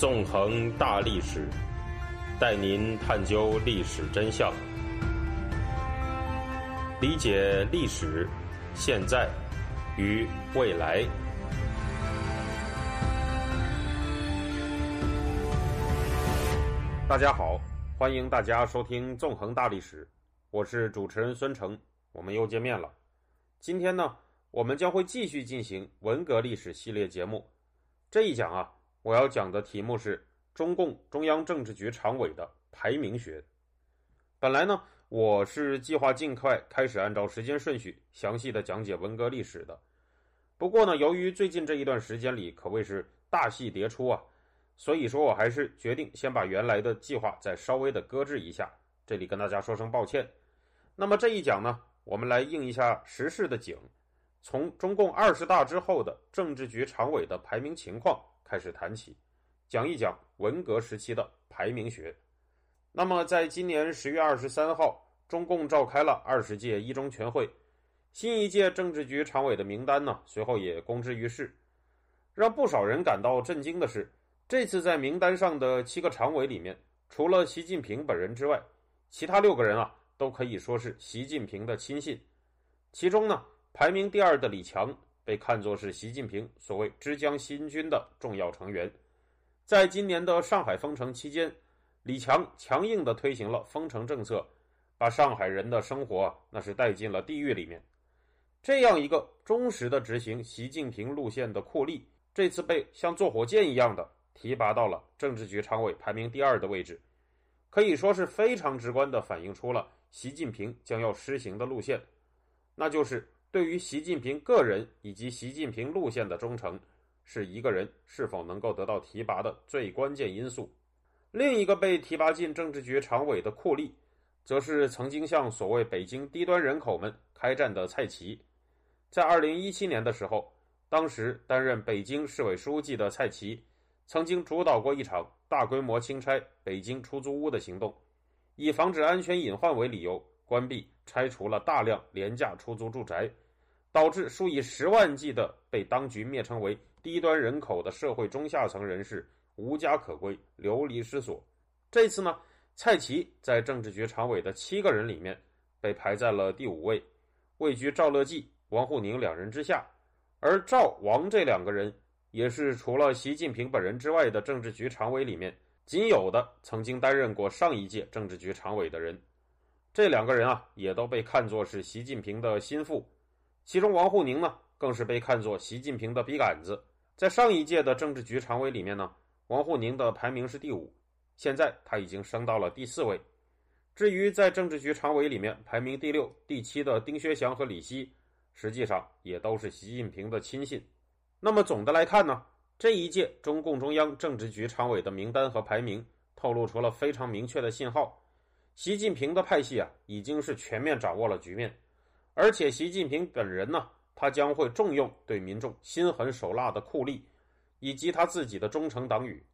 纵横大历史，带您探究历史真相，理解历史、现在与未来。大家好，欢迎大家收听《纵横大历史》，我是主持人孙成，我们又见面了。今天呢，我们将会继续进行文革历史系列节目。这一讲啊，我要讲的题目是中共中央政治局常委的排名学。本来呢，我是计划尽快开始按照时间顺序详细的讲解文革历史的。不过呢，由于最近这一段时间里可谓是大戏迭出啊。所以说我还是决定先把原来的计划再稍微的搁置一下，这里跟大家说声抱歉。那么这一讲呢，我们来应一下时事的景，从中共二十大之后的政治局常委的排名情况开始谈起，讲一讲文革时期的排名学。那么在今年十月二十三号，中共召开了二十届一中全会，新一届政治局常委的名单呢，随后也公之于世。让不少人感到震惊的是。这次在名单上的七个常委里面，除了习近平本人之外，其他六个人啊都可以说是习近平的亲信。其中呢，排名第二的李强被看作是习近平所谓之江新军的重要成员。在今年的上海封城期间，李强强硬地推行了封城政策，把上海人的生活那是带进了地狱里面。这样一个忠实的执行习近平路线的酷吏，这次被像坐火箭一样的。提拔到了政治局常委排名第二的位置，可以说是非常直观地反映出了习近平将要施行的路线，那就是对于习近平个人以及习近平路线的忠诚，是一个人是否能够得到提拔的最关键因素。另一个被提拔进政治局常委的酷吏，则是曾经向所谓北京低端人口们开战的蔡奇。在二零一七年的时候，当时担任北京市委书记的蔡奇。曾经主导过一场大规模清拆北京出租屋的行动，以防止安全隐患为理由，关闭、拆除了大量廉价出租住宅，导致数以十万计的被当局蔑称为低端人口的社会中下层人士无家可归、流离失所。这次呢，蔡奇在政治局常委的七个人里面被排在了第五位，位居赵乐际、王沪宁两人之下，而赵、王这两个人。也是除了习近平本人之外的政治局常委里面仅有的曾经担任过上一届政治局常委的人，这两个人啊也都被看作是习近平的心腹，其中王沪宁呢更是被看作习近平的笔杆子。在上一届的政治局常委里面呢，王沪宁的排名是第五，现在他已经升到了第四位。至于在政治局常委里面排名第六、第七的丁薛祥和李希，实际上也都是习近平的亲信。那么总的来看呢，这一届中共中央政治局常委的名单和排名透露出了非常明确的信号：习近平的派系啊，已经是全面掌握了局面，而且习近平本人呢，他将会重用对民众心狠手辣的酷吏，以及他自己的忠诚党羽。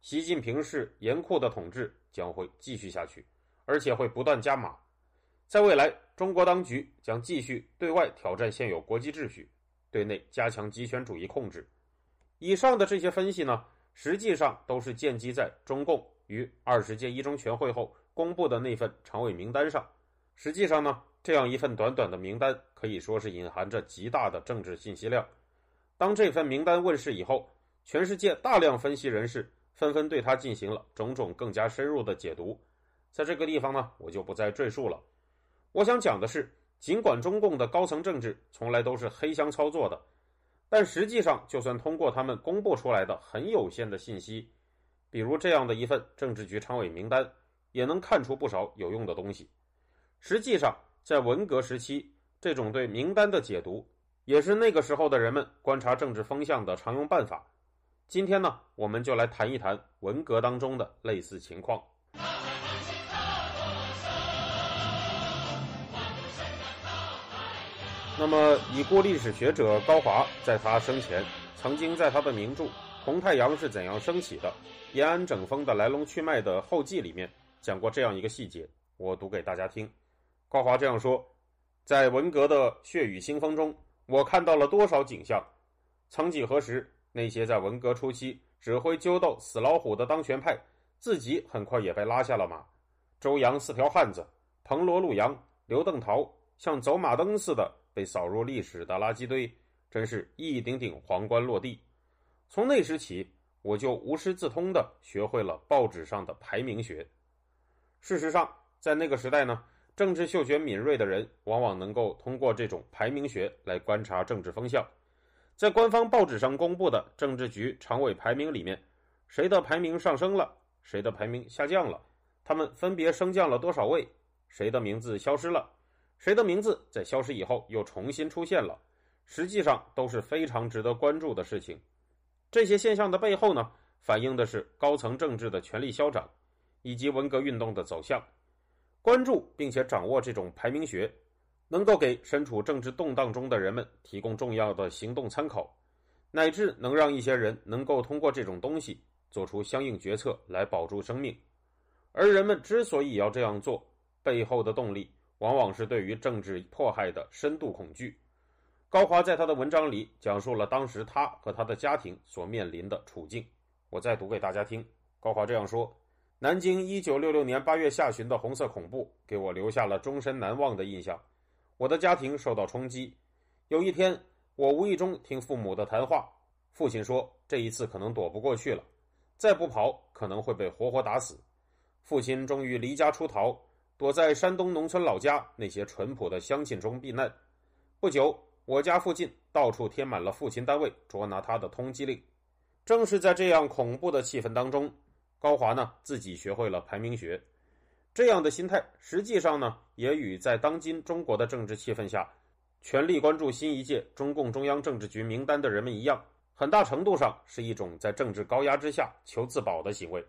习近平式严酷的统治将会继续下去，而且会不断加码。在未来，中国当局将继续对外挑战现有国际秩序。对内加强集权主义控制。以上的这些分析呢，实际上都是建基在中共于二十届一中全会后公布的那份常委名单上。实际上呢，这样一份短短的名单可以说是隐含着极大的政治信息量。当这份名单问世以后，全世界大量分析人士纷纷对它进行了种种更加深入的解读。在这个地方呢，我就不再赘述了。我想讲的是。尽管中共的高层政治从来都是黑箱操作的，但实际上，就算通过他们公布出来的很有限的信息，比如这样的一份政治局常委名单，也能看出不少有用的东西。实际上，在文革时期，这种对名单的解读，也是那个时候的人们观察政治风向的常用办法。今天呢，我们就来谈一谈文革当中的类似情况。那么，已故历史学者高华在他生前，曾经在他的名著《红太阳是怎样升起的：延安整风的来龙去脉》的后记里面讲过这样一个细节，我读给大家听。高华这样说：在文革的血雨腥风中，我看到了多少景象。曾几何时，那些在文革初期指挥揪斗死老虎的当权派，自己很快也被拉下了马。周扬四条汉子，彭罗陆杨、刘邓陶，像走马灯似的被扫入历史的垃圾堆，真是一顶顶皇冠落地。从那时起，我就无师自通的学会了报纸上的排名学。事实上，在那个时代呢，政治嗅觉敏锐的人往往能够通过这种排名学来观察政治风向。在官方报纸上公布的政治局常委排名里面，谁的排名上升了，谁的排名下降了，他们分别升降了多少位，谁的名字消失了，谁的名字在消失以后又重新出现了，实际上都是非常值得关注的事情。这些现象的背后呢，反映的是高层政治的权力消长，以及文革运动的走向。关注并且掌握这种排名学，能够给身处政治动荡中的人们提供重要的行动参考，乃至能让一些人能够通过这种东西做出相应决策来保住生命。而人们之所以要这样做，背后的动力往往是对于政治迫害的深度恐惧。高华在他的文章里讲述了当时他和他的家庭所面临的处境。我再读给大家听。高华这样说：“南京1966年8月下旬的红色恐怖给我留下了终身难忘的印象。我的家庭受到冲击。有一天，我无意中听父母的谈话，父亲说这一次可能躲不过去了，再不跑可能会被活活打死。父亲终于离家出逃，躲在山东农村老家那些淳朴的乡亲中避难。不久。”我家附近到处贴满了父亲单位捉拿他的通缉令。正是在这样恐怖的气氛当中，高华呢自己学会了排名学。这样的心态，实际上呢也与在当今中国的政治气氛下，全力关注新一届中共中央政治局名单的人们一样，很大程度上是一种在政治高压之下求自保的行为。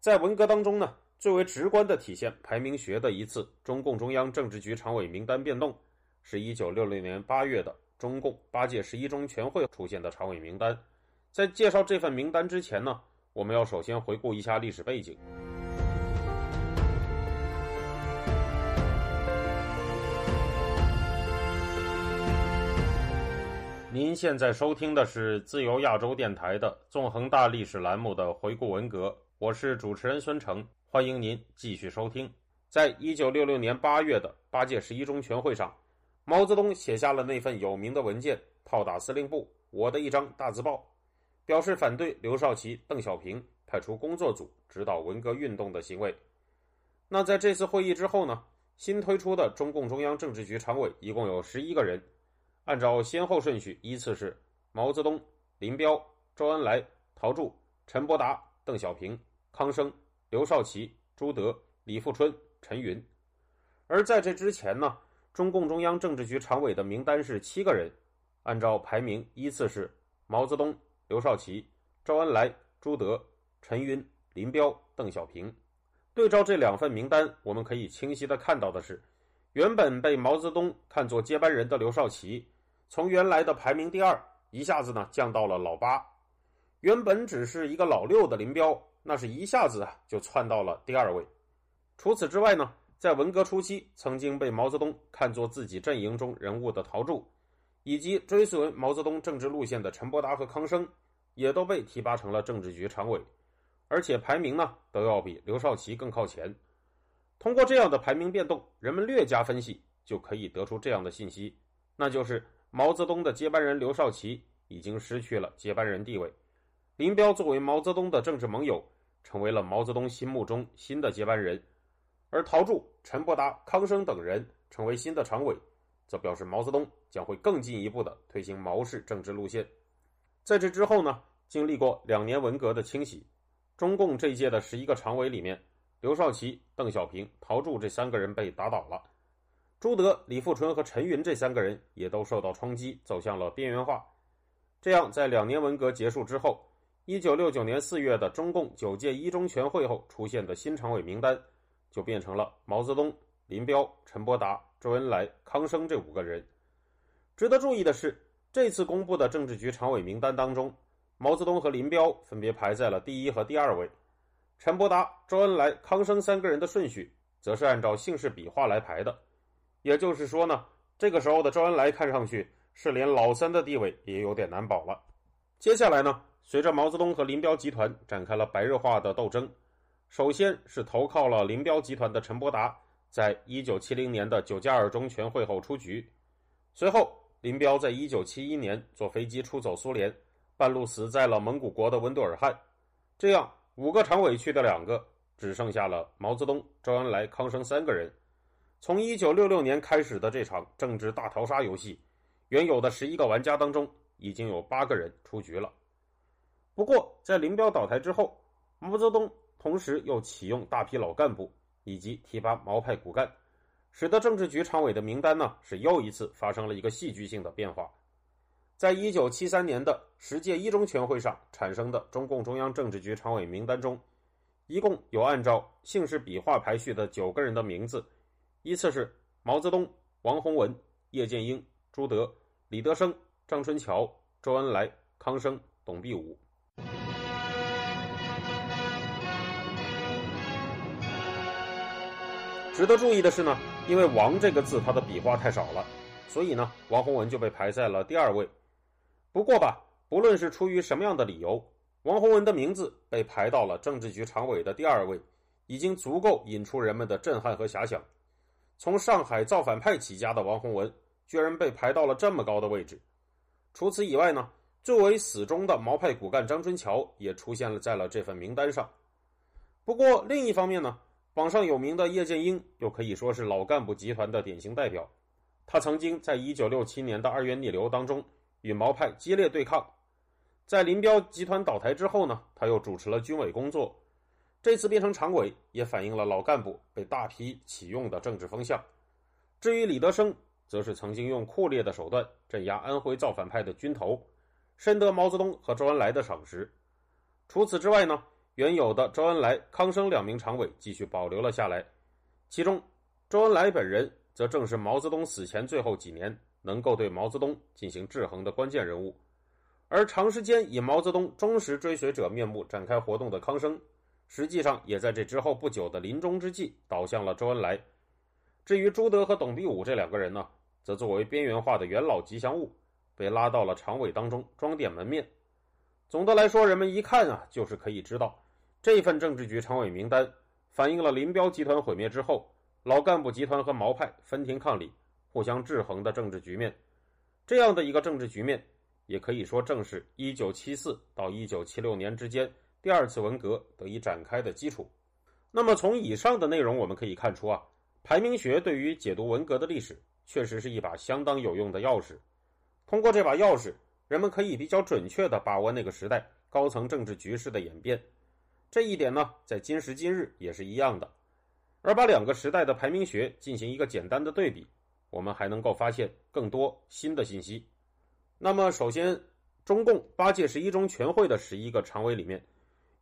在文革当中呢，最为直观的体现排名学的一次中共中央政治局常委名单变动。是一九六六年八月的中共八届十一中全会出现的常委名单。在介绍这份名单之前呢，我们要首先回顾一下历史背景。您现在收听的是自由亚洲电台的纵横大历史栏目的回顾文革，我是主持人孙成，欢迎您继续收听。在一九六六年八月的八届十一中全会上。毛泽东写下了那份有名的文件《炮打司令部》，我的一张大字报，表示反对刘少奇、邓小平派出工作组指导文革运动的行为。那在这次会议之后呢？新推出的中共中央政治局常委一共有十一个人，按照先后顺序依次是毛泽东、林彪、周恩来、陶铸、陈伯达、邓小平、康生、刘少奇、朱德、李富春、陈云。而在这之前呢？中共中央政治局常委的名单是七个人，按照排名依次是毛泽东、刘少奇、周恩来、朱德、陈云、林彪、邓小平。对照这两份名单，我们可以清晰的看到的是，原本被毛泽东看作接班人的刘少奇，从原来的排名第二，一下子呢降到了老八；原本只是一个老六的林彪，那是一下子啊就窜到了第二位。除此之外呢？在文革初期，曾经被毛泽东看作自己阵营中人物的陶铸，以及追随毛泽东政治路线的陈伯达和康生，也都被提拔成了政治局常委，而且排名呢都要比刘少奇更靠前。通过这样的排名变动，人们略加分析就可以得出这样的信息，那就是毛泽东的接班人刘少奇已经失去了接班人地位，林彪作为毛泽东的政治盟友，成为了毛泽东心目中新的接班人。而陶铸、陈伯达、康生等人成为新的常委，则表示毛泽东将会更进一步的推行毛式政治路线。在这之后呢，经历过两年文革的清洗，中共这一届的十一个常委里面，刘少奇、邓小平、陶铸这三个人被打倒了，朱德、李富春和陈云这三个人也都受到冲击，走向了边缘化。这样，在两年文革结束之后，一九六九年四月的中共九届一中全会后出现的新常委名单。就变成了毛泽东、林彪、陈伯达、周恩来、康生这五个人。值得注意的是，这次公布的政治局常委名单当中，毛泽东和林彪分别排在了第一和第二位，陈伯达、周恩来、康生三个人的顺序则是按照姓氏笔画来排的。也就是说呢，这个时候的周恩来看上去是连老三的地位也有点难保了。接下来呢，随着毛泽东和林彪集团展开了白热化的斗争，首先是投靠了林彪集团的陈伯达，在一九七零年的九加二中全会后出局。随后，林彪在一九七一年坐飞机出走苏联，半路死在了蒙古国的温都尔汗。这样，五个常委去的两个，只剩下了毛泽东、周恩来、康生三个人。从一九六六年开始的这场政治大逃杀游戏，原有的十一个玩家当中，已经有八个人出局了。不过，在林彪倒台之后，毛泽东同时又启用大批老干部以及提拔毛派骨干，使得政治局常委的名单呢是又一次发生了一个戏剧性的变化。在一九七三年的十届一中全会上产生的中共中央政治局常委名单中，一共有按照姓氏笔画排序的九个人的名字，依次是毛泽东、王洪文、叶剑英、朱德、李德生、张春桥、周恩来、康生、董必武。值得注意的是呢，因为“王”这个字它的笔画太少了，所以呢，王洪文就被排在了第二位。不过吧，不论是出于什么样的理由，王洪文的名字被排到了政治局常委的第二位，已经足够引出人们的震撼和遐想。从上海造反派起家的王洪文，居然被排到了这么高的位置。除此以外呢，作为死忠的毛派骨干张春桥也出现了在了这份名单上。不过另一方面呢，榜上有名的叶剑英又可以说是老干部集团的典型代表。他曾经在一九六七年的二月逆流当中与毛派激烈对抗，在林彪集团倒台之后呢，他又主持了军委工作。这次变成常委，也反映了老干部被大批启用的政治风向。至于李德生，则是曾经用酷烈的手段镇压安徽造反派的军头，深得毛泽东和周恩来的赏识。除此之外呢？原有的周恩来、康生两名常委继续保留了下来，其中周恩来本人则正是毛泽东死前最后几年能够对毛泽东进行制衡的关键人物，而长时间以毛泽东忠实追随者面目展开活动的康生，实际上也在这之后不久的临终之际倒向了周恩来。至于朱德和董必武这两个人呢，则作为边缘化的元老吉祥物，被拉到了常委当中装点门面。总的来说，人们一看啊，就是可以知道。这份政治局常委名单反映了林彪集团毁灭之后，老干部集团和毛派分庭抗礼、互相制衡的政治局面。这样的一个政治局面，也可以说正是1974到1976年之间第二次文革得以展开的基础。那么，从以上的内容我们可以看出啊，排名学对于解读文革的历史确实是一把相当有用的钥匙。通过这把钥匙，人们可以比较准确地把握那个时代高层政治局势的演变。这一点呢，在今时今日也是一样的。而把两个时代的排名学进行一个简单的对比，我们还能够发现更多新的信息。那么，首先，中共八届十一中全会的十一个常委里面，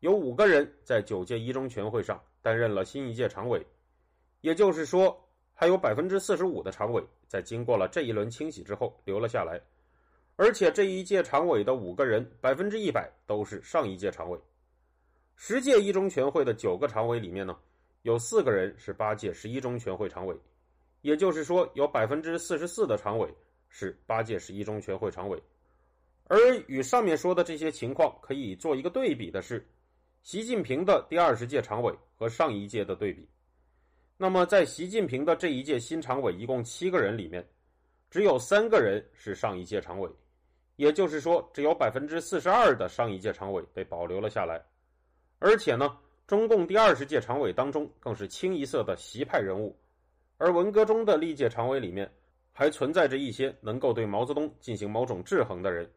有五个人在九届一中全会上担任了新一届常委，也就是说，还有百分之四十五的常委在经过了这一轮清洗之后留了下来。而且这一届常委的五个人，百分之一百都是上一届常委。十届一中全会的九个常委里面呢，有四个人是八届十一中全会常委，也就是说，有百分之四十四的常委是八届十一中全会常委。而与上面说的这些情况可以做一个对比的是，习近平的第二十届常委和上一届的对比。那么，在习近平的这一届新常委一共七个人里面，只有三个人是上一届常委，也就是说，只有百分之四十二的上一届常委被保留了下来。而且呢，中共第二十届常委当中更是清一色的习派人物，而文革中的历届常委里面还存在着一些能够对毛泽东进行某种制衡的人。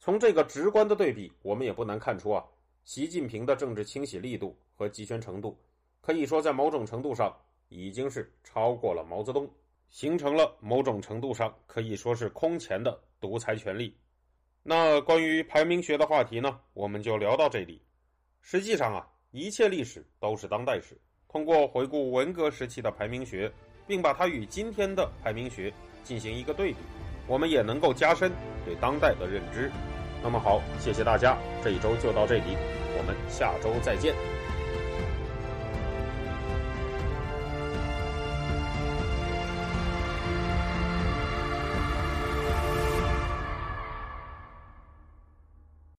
从这个直观的对比，我们也不难看出啊，习近平的政治清洗力度和集权程度，可以说在某种程度上已经是超过了毛泽东，形成了某种程度上可以说是空前的独裁权力。那关于排名学的话题呢，我们就聊到这里。实际上啊，一切历史都是当代史。通过回顾文革时期的排名学，并把它与今天的排名学进行一个对比，我们也能够加深对当代的认知。那么好，谢谢大家，这一周就到这里，我们下周再见。